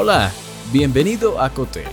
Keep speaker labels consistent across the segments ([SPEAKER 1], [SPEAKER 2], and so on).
[SPEAKER 1] Hola, bienvenido a Cotel,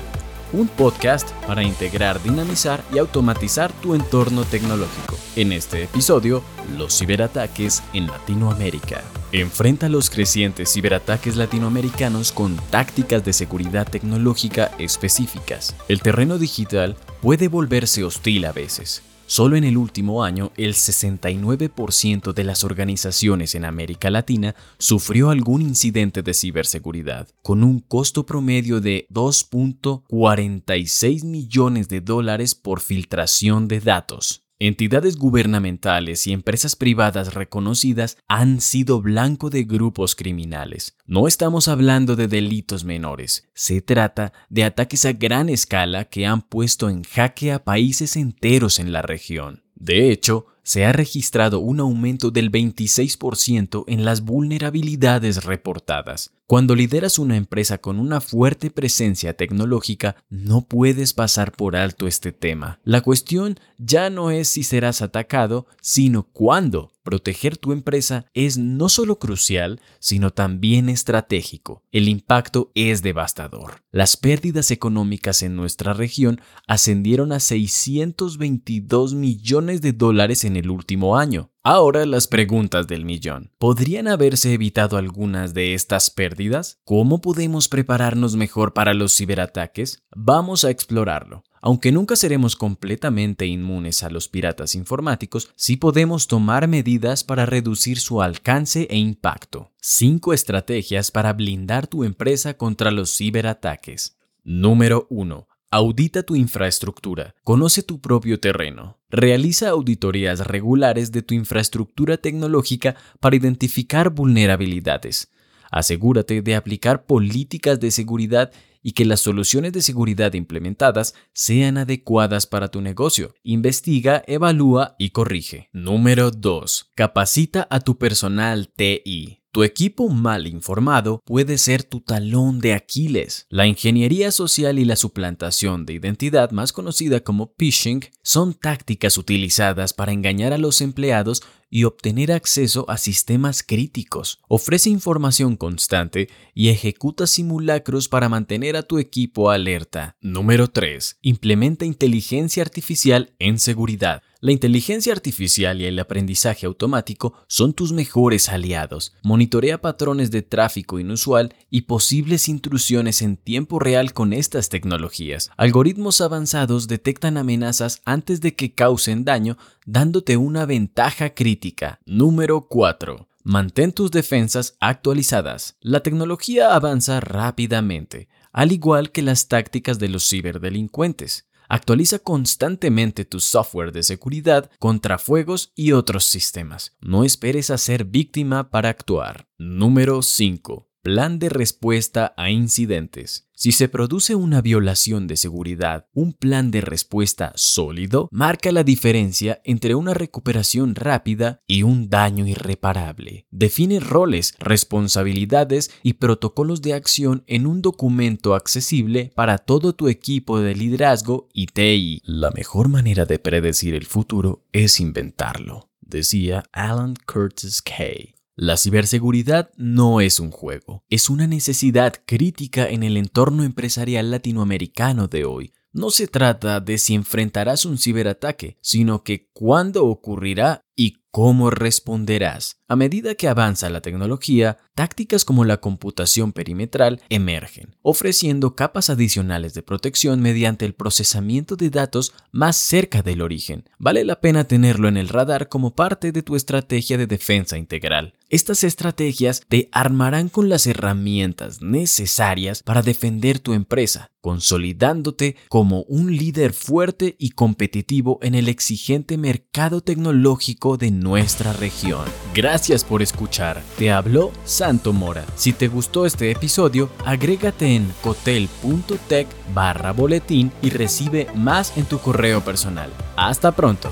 [SPEAKER 1] un podcast para integrar, dinamizar y automatizar tu entorno tecnológico. En este episodio, los ciberataques en Latinoamérica. Enfrenta los crecientes ciberataques latinoamericanos con tácticas de seguridad tecnológica específicas. El terreno digital puede volverse hostil a veces Solo en el último año, el 69% de las organizaciones en América Latina sufrió algún incidente de ciberseguridad, con un costo promedio de 2.46 millones de dólares por filtración de datos. Entidades gubernamentales y empresas privadas reconocidas han sido blanco de grupos criminales. No estamos hablando de delitos menores, se trata de ataques a gran escala que han puesto en jaque a países enteros en la región. De hecho, se ha registrado un aumento del 26% en las vulnerabilidades reportadas. Cuando lideras una empresa con una fuerte presencia tecnológica, no puedes pasar por alto este tema. La cuestión ya no es si serás atacado, sino cuándo. Proteger tu empresa es no solo crucial, sino también estratégico. El impacto es devastador. Las pérdidas económicas en nuestra región ascendieron a 622 millones de dólares en el último año. Ahora las preguntas del millón. ¿Podrían haberse evitado algunas de estas pérdidas? ¿Cómo podemos prepararnos mejor para los ciberataques? Vamos a explorarlo. Aunque nunca seremos completamente inmunes a los piratas informáticos, sí podemos tomar medidas para reducir su alcance e impacto. 5 estrategias para blindar tu empresa contra los ciberataques. Número 1. Audita tu infraestructura. Conoce tu propio terreno. Realiza auditorías regulares de tu infraestructura tecnológica para identificar vulnerabilidades. Asegúrate de aplicar políticas de seguridad y que las soluciones de seguridad implementadas sean adecuadas para tu negocio. Investiga, evalúa y corrige. Número 2. Capacita a tu personal TI. Tu equipo mal informado puede ser tu talón de Aquiles. La ingeniería social y la suplantación de identidad, más conocida como phishing, son tácticas utilizadas para engañar a los empleados y obtener acceso a sistemas críticos. Ofrece información constante y ejecuta simulacros para mantener a tu equipo alerta. Número 3. Implementa inteligencia artificial en seguridad. La inteligencia artificial y el aprendizaje automático son tus mejores aliados. Monitorea patrones de tráfico inusual y posibles intrusiones en tiempo real con estas tecnologías. Algoritmos avanzados detectan amenazas antes de que causen daño, dándote una ventaja crítica. Número 4. Mantén tus defensas actualizadas. La tecnología avanza rápidamente, al igual que las tácticas de los ciberdelincuentes. Actualiza constantemente tu software de seguridad contra fuegos y otros sistemas. No esperes a ser víctima para actuar. Número 5. Plan de respuesta a incidentes. Si se produce una violación de seguridad, un plan de respuesta sólido marca la diferencia entre una recuperación rápida y un daño irreparable. Define roles, responsabilidades y protocolos de acción en un documento accesible para todo tu equipo de liderazgo y TI. La mejor manera de predecir el futuro es inventarlo, decía Alan Curtis Kay. La ciberseguridad no es un juego, es una necesidad crítica en el entorno empresarial latinoamericano de hoy. No se trata de si enfrentarás un ciberataque, sino que cuándo ocurrirá y cómo responderás. A medida que avanza la tecnología, tácticas como la computación perimetral emergen, ofreciendo capas adicionales de protección mediante el procesamiento de datos más cerca del origen. Vale la pena tenerlo en el radar como parte de tu estrategia de defensa integral. Estas estrategias te armarán con las herramientas necesarias para defender tu empresa, consolidándote como un líder fuerte y competitivo en el exigente mercado tecnológico de nuestra región. Gracias por escuchar. Te habló Santo Mora. Si te gustó este episodio, agrégate en cotel.tech barra boletín y recibe más en tu correo personal. Hasta pronto.